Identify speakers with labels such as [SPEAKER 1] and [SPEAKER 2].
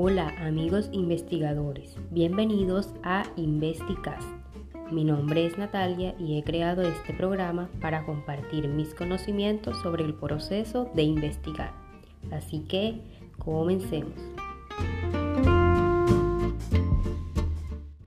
[SPEAKER 1] Hola amigos investigadores, bienvenidos a Investicast. Mi nombre es Natalia y he creado este programa para compartir mis conocimientos sobre el proceso de investigar. Así que comencemos.